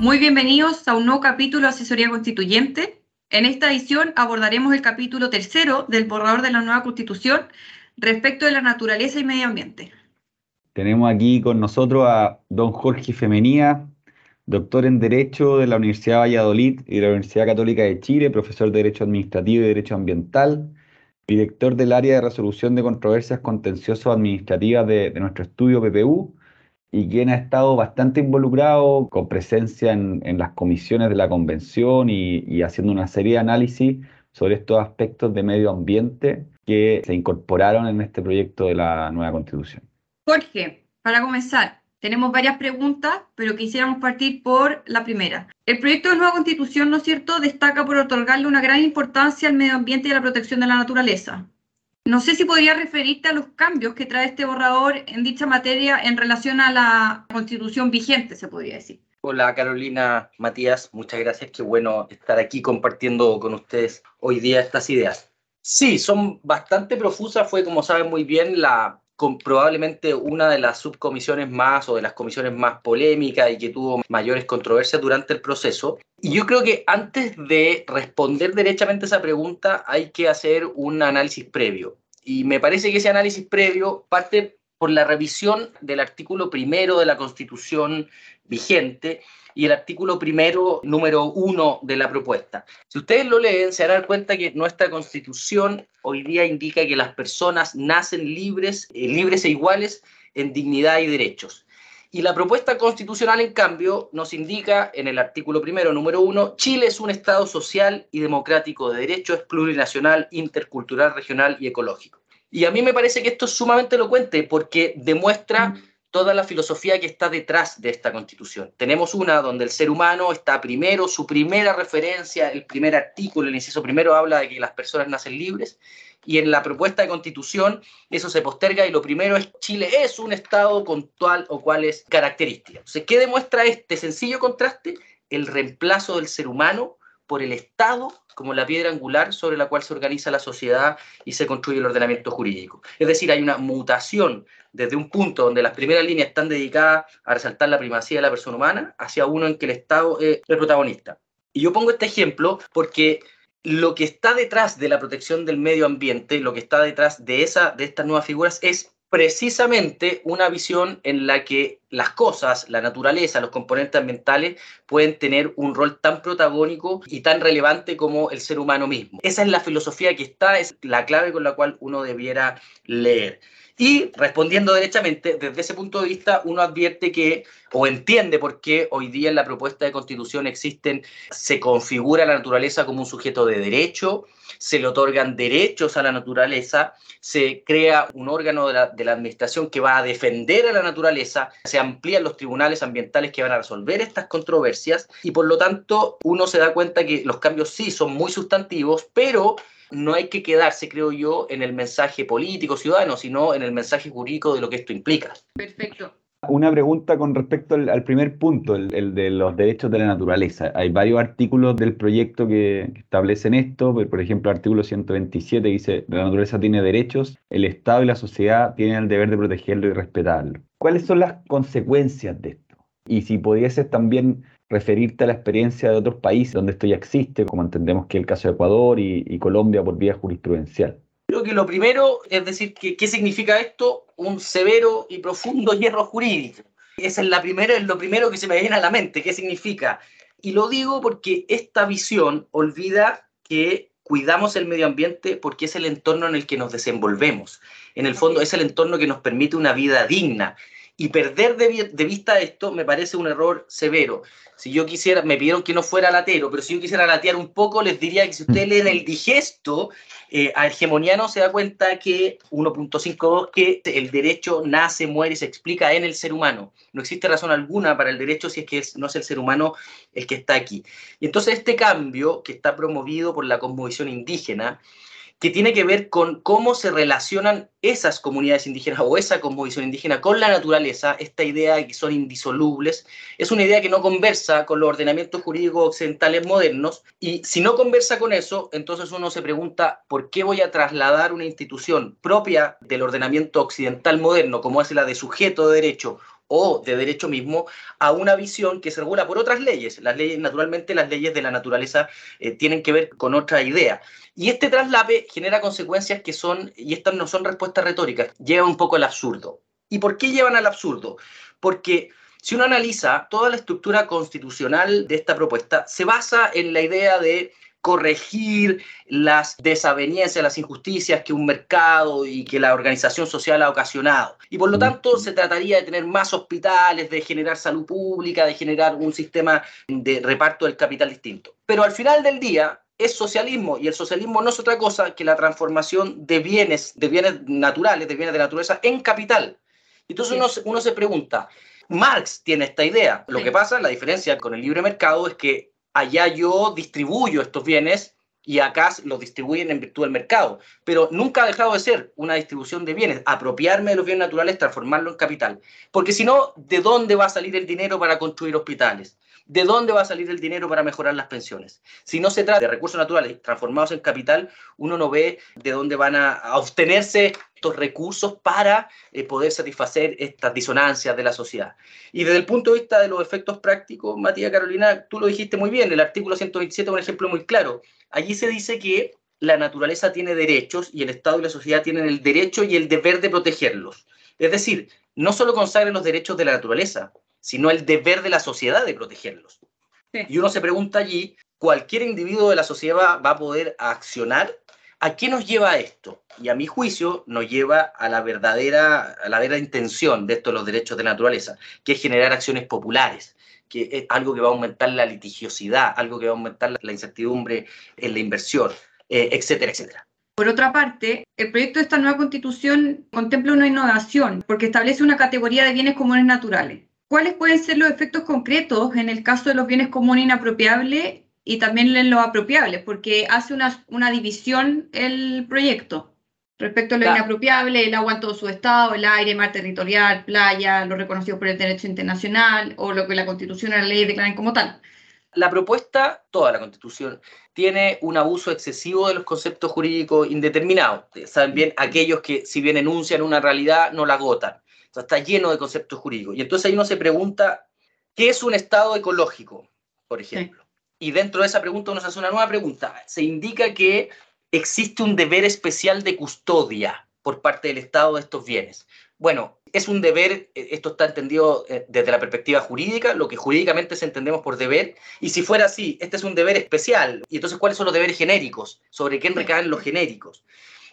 Muy bienvenidos a un nuevo capítulo de Asesoría Constituyente. En esta edición abordaremos el capítulo tercero del borrador de la nueva Constitución respecto de la naturaleza y medio ambiente. Tenemos aquí con nosotros a don Jorge Femenía, doctor en Derecho de la Universidad de Valladolid y de la Universidad Católica de Chile, profesor de Derecho Administrativo y Derecho Ambiental, director del área de resolución de controversias contenciosos administrativas de, de nuestro estudio PPU y quien ha estado bastante involucrado con presencia en, las comisiones de la convención y, haciendo una serie de análisis sobre estos aspectos de medio ambiente que se incorporaron en este proyecto de la nueva constitución. Jorge, para comenzar, tenemos varias preguntas, pero quisiéramos partir por la primera. El proyecto de nueva constitución, ¿no es cierto?, destaca por otorgarle una gran importancia al medio ambiente y a la protección de la naturaleza. No sé si podría referirte a los cambios que trae este borrador en dicha materia en relación a la constitución vigente, se podría decir. Hola Carolina, Matías, muchas gracias. Qué bueno estar aquí compartiendo con ustedes hoy día estas ideas. Sí, son bastante profusas. Fue, como saben muy bien, la probablemente una de las subcomisiones más o de las comisiones más polémicas y que tuvo mayores controversias durante el proceso. Y yo creo que antes de responder derechamente esa pregunta hay que hacer un análisis previo. Y me parece que ese análisis previo parte por la revisión del artículo primero de la Constitución vigente y el artículo primero, número uno de la propuesta. Si ustedes lo leen, se darán cuenta que nuestra constitución hoy día indica que las personas nacen libres, eh, libres e iguales en dignidad y derechos. Y la propuesta constitucional, en cambio, nos indica en el artículo primero, número uno, Chile es un Estado social y democrático de derecho, plurinacional, intercultural, regional y ecológico. Y a mí me parece que esto es sumamente elocuente porque demuestra toda la filosofía que está detrás de esta constitución. Tenemos una donde el ser humano está primero, su primera referencia, el primer artículo, el inciso primero habla de que las personas nacen libres, y en la propuesta de constitución eso se posterga y lo primero es Chile es un Estado con tal o cuales características. Entonces, ¿qué demuestra este sencillo contraste? El reemplazo del ser humano por el Estado como la piedra angular sobre la cual se organiza la sociedad y se construye el ordenamiento jurídico. Es decir, hay una mutación desde un punto donde las primeras líneas están dedicadas a resaltar la primacía de la persona humana hacia uno en que el Estado es el protagonista. Y yo pongo este ejemplo porque lo que está detrás de la protección del medio ambiente, lo que está detrás de, esa, de estas nuevas figuras es precisamente una visión en la que las cosas, la naturaleza, los componentes ambientales pueden tener un rol tan protagónico y tan relevante como el ser humano mismo. Esa es la filosofía que está, es la clave con la cual uno debiera leer. Y respondiendo derechamente, desde ese punto de vista, uno advierte que o entiende por qué hoy día en la propuesta de constitución existen, se configura la naturaleza como un sujeto de derecho, se le otorgan derechos a la naturaleza, se crea un órgano de la, de la, administración que va a defender a la naturaleza, se amplían los tribunales ambientales que van a resolver estas controversias y por lo tanto uno se da cuenta que los cambios sí son muy sustantivos, pero no hay que quedarse, creo yo, en el mensaje político ciudadano, sino en el mensaje jurídico de lo que esto implica. Perfecto. Una pregunta con respecto al, primer punto, el, de los derechos de la naturaleza. Hay varios artículos del proyecto que, establecen esto, por ejemplo, el artículo 127 dice, la naturaleza tiene derechos, el Estado y la sociedad tienen el deber de protegerlo y respetarlo. ¿Cuáles son las consecuencias de esto? Y si pudieses también referirte a la experiencia de otros países donde esto ya existe, como entendemos que es el caso de Ecuador y, Colombia por vía jurisprudencial. Creo que lo primero es decir, que, ¿qué significa esto? Un severo y profundo hierro jurídico. Esa es, la primera, es lo primero que se me viene a la mente. ¿Qué significa? Y lo digo porque esta visión olvida que cuidamos el medio ambiente porque es el entorno en el que nos desenvolvemos. En el fondo es el entorno que nos permite una vida digna. Y perder de, vista esto me parece un error severo. Si yo quisiera, me pidieron que no fuera latero, pero si yo quisiera latear un poco, les diría que si ustedes leen el digesto eh, a hegemoniano, se da cuenta que 1.52, que el derecho nace, muere y se explica en el ser humano. No existe razón alguna para el derecho si es que no es el ser humano el que está aquí. Y entonces este cambio que está promovido por la cosmovisión indígena, que tiene que ver con cómo se relacionan esas comunidades indígenas o esa cosmovisión indígena con la naturaleza, esta idea de que son indisolubles, es una idea que no conversa con los ordenamientos jurídicos occidentales modernos y si no conversa con eso, entonces uno se pregunta por qué voy a trasladar una institución propia del ordenamiento occidental moderno, como es la de sujeto de derecho, o de derecho mismo a una visión que se regula por otras leyes. Las leyes, naturalmente, las leyes de la naturaleza eh, tienen que ver con otra idea. Y este traslape genera consecuencias que son, y estas no son respuestas retóricas, lleva un poco al absurdo. ¿Y por qué llevan al absurdo? Porque si uno analiza toda la estructura constitucional de esta propuesta, se basa en la idea de corregir las desavenencias, las injusticias que un mercado y que la organización social ha ocasionado. Y por lo tanto se trataría de tener más hospitales, de generar salud pública, de generar un sistema de reparto del capital distinto. Pero al final del día es socialismo y el socialismo no es otra cosa que la transformación de bienes, de bienes naturales, de bienes de naturaleza en capital. Entonces uno, uno se pregunta, Marx tiene esta idea. Lo que pasa, la diferencia con el libre mercado es que allá yo distribuyo estos bienes y acá los distribuyen en virtud del mercado. Pero nunca ha dejado de ser una distribución de bienes, apropiarme de los bienes naturales, transformarlo en capital. Porque si no, ¿de dónde va a salir el dinero para construir hospitales? ¿De dónde va a salir el dinero para mejorar las pensiones? Si no se trata de recursos naturales transformados en capital, uno no ve de dónde van a, obtenerse estos recursos para eh, poder satisfacer estas disonancias de la sociedad. Y desde el punto de vista de los efectos prácticos, Matías Carolina, tú lo dijiste muy bien, el artículo 127 es un ejemplo muy claro. Allí se dice que la naturaleza tiene derechos y el Estado y la sociedad tienen el derecho y el deber de protegerlos. Es decir, no solo consagran los derechos de la naturaleza, sino el deber de la sociedad de protegerlos. Y uno se pregunta allí, ¿cualquier individuo de la sociedad va a poder accionar? ¿A qué nos lleva esto? Y a mi juicio nos lleva a la verdadera, a la verdadera intención de estos los derechos de naturaleza, que es generar acciones populares, que es algo que va a aumentar la litigiosidad, algo que va a aumentar la incertidumbre en la inversión, eh, etcétera, etcétera. Por otra parte, el proyecto de esta nueva constitución contempla una innovación porque establece una categoría de bienes comunes naturales. ¿Cuáles pueden ser los efectos concretos en el caso de los bienes comunes inapropiables y también en los apropiables? Porque hace una, una división el proyecto respecto a lo inapropiable, el agua en todo su estado, el aire, mar territorial, playa, lo reconocido por el derecho internacional o lo que la Constitución y la ley declaran como tal. La propuesta, toda la Constitución, tiene un abuso excesivo de los conceptos jurídicos indeterminados. Saben bien, aquellos que si bien enuncian una realidad, no la agotan está lleno de conceptos jurídicos. Y entonces ahí uno se pregunta, ¿qué es un estado ecológico, por ejemplo? Y dentro de esa pregunta uno se hace una nueva pregunta. Se indica que existe un deber especial de custodia por parte del Estado de estos bienes. Bueno, es un deber, eh, esto está entendido eh, desde la perspectiva jurídica, lo que jurídicamente se entendemos por deber, y si fuera así, este es un deber especial, y entonces ¿cuáles son los deberes genéricos? ¿Sobre quién recaen los genéricos?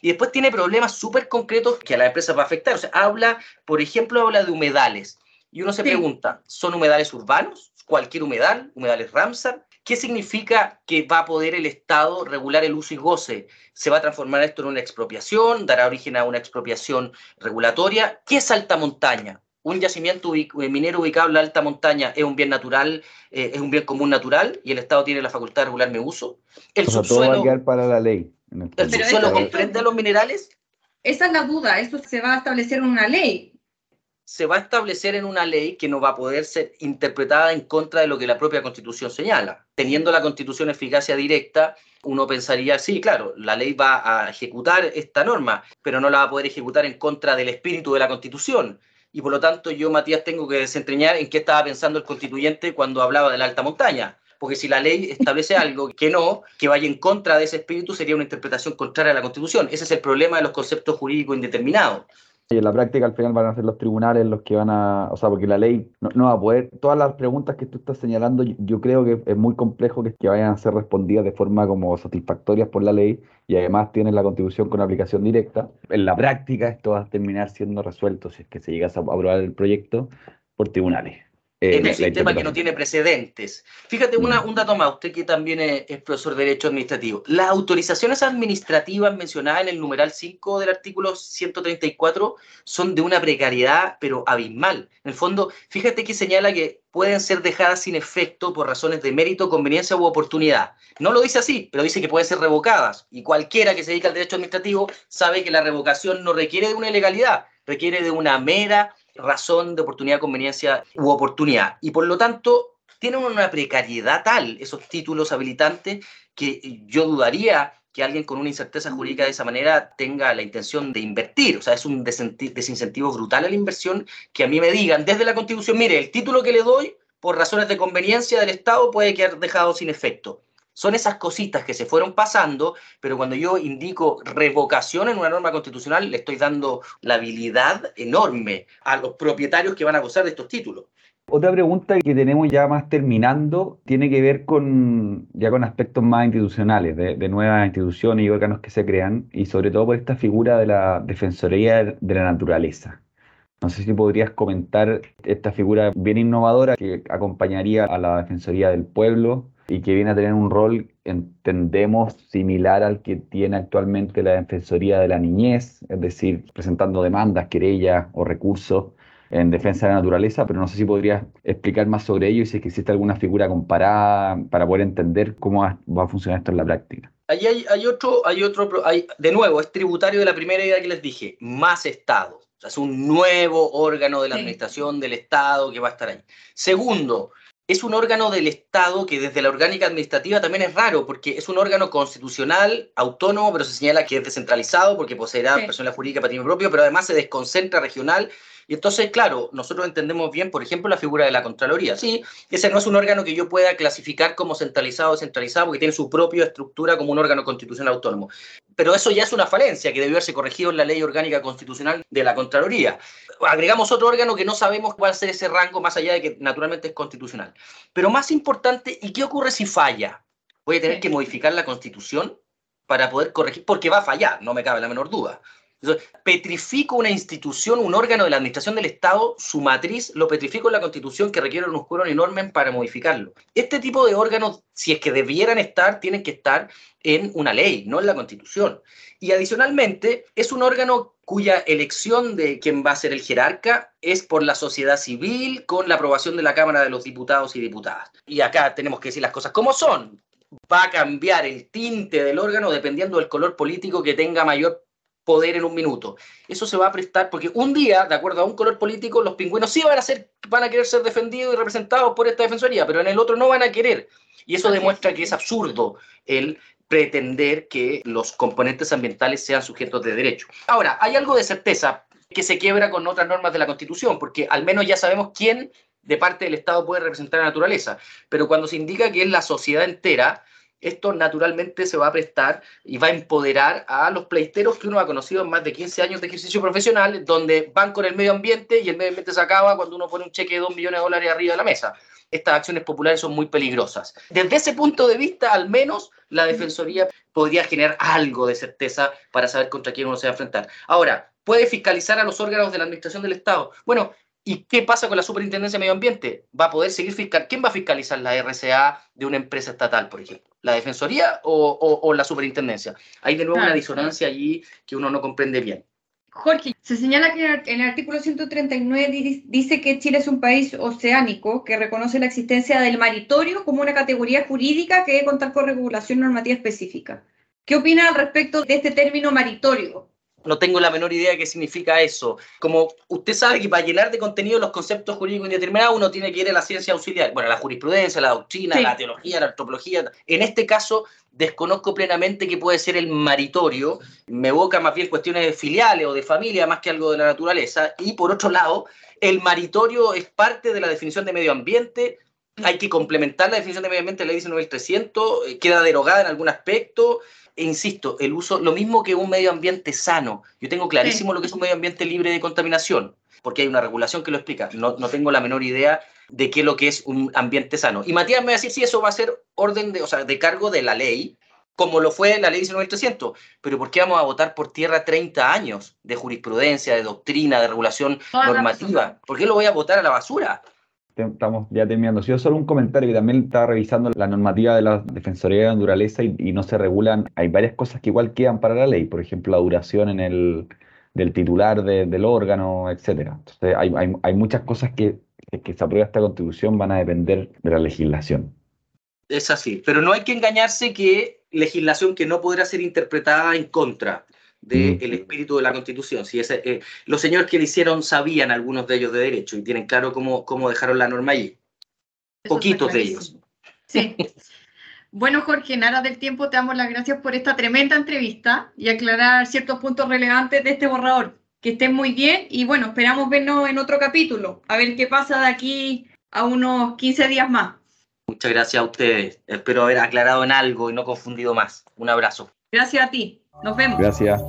Y después tiene problemas súper concretos que a la empresa va a afectar. O sea, habla, por ejemplo, habla de humedales. Y uno se pregunta, ¿son humedales urbanos? ¿Cualquier humedal? ¿Humedales Ramsar? ¿Qué significa que va a poder el Estado regular el uso y goce? ¿Se va a transformar esto en una expropiación? ¿Dará origen a una expropiación regulatoria? ¿Qué es alta montaña? un yacimiento eh, minero ubicado en la alta montaña es un bien natural, eh, es un bien común natural y el Estado tiene la facultad de regular mi uso. El subsuelo, todo va a para la ley. ¿El subsuelo comprende los minerales? Esa es la duda, esto se va a establecer en una ley. Se va a establecer en una ley que no va a poder ser interpretada en contra de lo que la propia Constitución señala. Teniendo la Constitución eficacia directa, uno pensaría, sí, claro, la ley va a ejecutar esta norma, pero no la va a poder ejecutar en contra del espíritu de la Constitución. Y por lo tanto, yo, Matías, tengo que desentrañar en qué estaba pensando el constituyente cuando hablaba de la alta montaña porque si la ley establece algo que no, que vaya en contra de ese espíritu, sería una interpretación contraria a la Constitución. Ese es el problema de los conceptos jurídicos indeterminados. Y en la práctica al final van a ser los tribunales los que van a, o sea, porque la ley no, va a poder, todas las preguntas que tú estás señalando, yo, creo que es muy complejo que, que, vayan a ser respondidas de forma como satisfactorias por la ley y además tienen la contribución con aplicación directa. En la práctica esto va a terminar siendo resuelto si es que se llega a aprobar el proyecto por tribunales. Eh, en un sistema que no tiene precedentes. Fíjate una, mm. un dato más, usted que también es, profesor de Derecho Administrativo. Las autorizaciones administrativas mencionadas en el numeral 5 del artículo 134 son de una precariedad, pero abismal. En el fondo, fíjate que señala que pueden ser dejadas sin efecto por razones de mérito, conveniencia u oportunidad. No lo dice así, pero dice que pueden ser revocadas. Y cualquiera que se dedica al derecho administrativo sabe que la revocación no requiere de una ilegalidad, requiere de una mera razón de oportunidad, conveniencia u oportunidad. Y por lo tanto, tienen una precariedad tal esos títulos habilitantes que yo dudaría que alguien con una incerteza jurídica de esa manera tenga la intención de invertir. O sea, es un desincentivo brutal a la inversión que a mí me digan desde la Constitución, mire, el título que le doy por razones de conveniencia del Estado puede quedar dejado sin efecto. Son esas cositas que se fueron pasando, pero cuando yo indico revocación en una norma constitucional, le estoy dando la habilidad enorme a los propietarios que van a gozar de estos títulos. Otra pregunta que tenemos ya más terminando tiene que ver con ya con aspectos más institucionales, de, nuevas instituciones y órganos que se crean, y sobre todo por esta figura de la Defensoría de la Naturaleza. No sé si podrías comentar esta figura bien innovadora que acompañaría a la Defensoría del Pueblo y que viene a tener un rol, entendemos, similar al que tiene actualmente la Defensoría de la Niñez, es decir, presentando demandas, querellas o recursos en defensa de la naturaleza, pero no sé si podrías explicar más sobre ello y si es que existe alguna figura comparada para poder entender cómo va a funcionar esto en la práctica. Ahí hay, otro, hay otro, hay, de nuevo, es tributario de la primera idea que les dije, más Estado. O sea, es un nuevo órgano de la administración del Estado que va a estar ahí. Segundo, es un órgano del Estado que desde la orgánica administrativa también es raro, porque es un órgano constitucional, autónomo, pero se señala que es descentralizado porque poseerá personalidad jurídica patrimonio propio, pero además se desconcentra regional y entonces, claro, nosotros entendemos bien, por ejemplo, la figura de la Contraloría. Sí, ese no es un órgano que yo pueda clasificar como centralizado o descentralizado, porque tiene su propia estructura como un órgano constitucional autónomo. Pero eso ya es una falencia que debió haberse corregido en la ley orgánica constitucional de la Contraloría. Agregamos otro órgano que no sabemos cuál va a ser ese rango, más allá de que naturalmente es constitucional. Pero más importante, ¿y qué ocurre si falla? Voy a tener que modificar la constitución para poder corregir, porque va a fallar, no me cabe la menor duda petrifico una institución, un órgano de la administración del Estado, su matriz, lo petrifico en la Constitución que requiere unos quórum enormes para modificarlo. Este tipo de órganos, si es que debieran estar, tienen que estar en una ley, no en la Constitución. Y adicionalmente, es un órgano cuya elección de quién va a ser el jerarca es por la sociedad civil con la aprobación de la Cámara de los Diputados y Diputadas. Y acá tenemos que decir las cosas como son. Va a cambiar el tinte del órgano dependiendo del color político que tenga mayor poder en un minuto. Eso se va a prestar porque un día, de acuerdo a un color político, los pingüinos sí van a, ser, van a querer ser defendidos y representados por esta defensoría, pero en el otro no van a querer. Y eso demuestra que es absurdo el pretender que los componentes ambientales sean sujetos de derecho. Ahora, hay algo de certeza que se quiebra con otras normas de la Constitución, porque al menos ya sabemos quién de parte del Estado puede representar a la naturaleza, pero cuando se indica que es la sociedad entera, esto naturalmente se va a prestar y va a empoderar a los pleiteros que uno ha conocido en más de 15 años de ejercicio profesional, donde van con el medio ambiente y el medio ambiente se acaba cuando uno pone un cheque de 2 millones de dólares arriba de la mesa. Estas acciones populares son muy peligrosas. Desde ese punto de vista, al menos, la Defensoría podría generar algo de certeza para saber contra quién uno se va a enfrentar. Ahora, ¿puede fiscalizar a los órganos de la Administración del Estado? Bueno, ¿Y qué pasa con la Superintendencia de Medio Ambiente? ¿Va a poder seguir fiscal? ¿Quién va a fiscalizar la RCA de una empresa estatal, por ejemplo? ¿La Defensoría o, la Superintendencia? Hay de nuevo una disonancia allí que uno no comprende bien. Jorge, se señala que en el artículo 139 dice que Chile es un país oceánico que reconoce la existencia del maritorio como una categoría jurídica que debe contar con regulación normativa específica. ¿Qué opina al respecto de este término maritorio? No tengo la menor idea de qué significa eso. Como usted sabe que para llenar de contenido los conceptos jurídicos indeterminados uno tiene que ir a la ciencia auxiliar, bueno, la jurisprudencia, la doctrina, la teología, la antropología. En este caso, desconozco plenamente qué puede ser el maritorio, me evoca más bien cuestiones filiales o de familia más que algo de la naturaleza. Y por otro lado, el maritorio es parte de la definición de medio ambiente, hay que complementar la definición de medio ambiente de la ley 19300, eh, queda derogada en algún aspecto, e insisto, el uso, lo mismo que un medio ambiente sano. Yo tengo clarísimo lo que es un medio ambiente libre de contaminación, porque hay una regulación que lo explica. No, no, tengo la menor idea de qué es lo que es un ambiente sano. Y Matías me va a decir si eso va a ser orden de, o sea, de cargo de la ley, como lo fue la ley 19300. Pero ¿por qué vamos a votar por tierra 30 años de jurisprudencia, de doctrina, de regulación normativa? ¿Por qué lo voy a votar a la basura? Estamos ya terminando. Yo solo un comentario que también estaba revisando la normativa de la Defensoría de Naturaleza y, no se regulan. Hay varias cosas que igual quedan para la ley, por ejemplo, la duración en el, del titular del órgano, etcétera. Entonces, hay, hay, hay muchas cosas que, que se aprueba esta constitución van a depender de la legislación. Es así, pero no hay que engañarse que legislación que no podrá ser interpretada en contra del el espíritu de la Constitución. Si ese, eh, los señores que lo hicieron sabían algunos de ellos de derecho y tienen claro cómo, cómo dejaron la norma allí. Poquitos de ellos. Sí. Bueno, Jorge, en aras del tiempo te damos las gracias por esta tremenda entrevista y aclarar ciertos puntos relevantes de este borrador. Que estén muy bien y bueno, esperamos vernos en otro capítulo, a ver qué pasa de aquí a unos 15 días más. Muchas gracias a ustedes. Espero haber aclarado en algo y no confundido más. Un abrazo. Gracias a ti. Nos vemos. Gracias.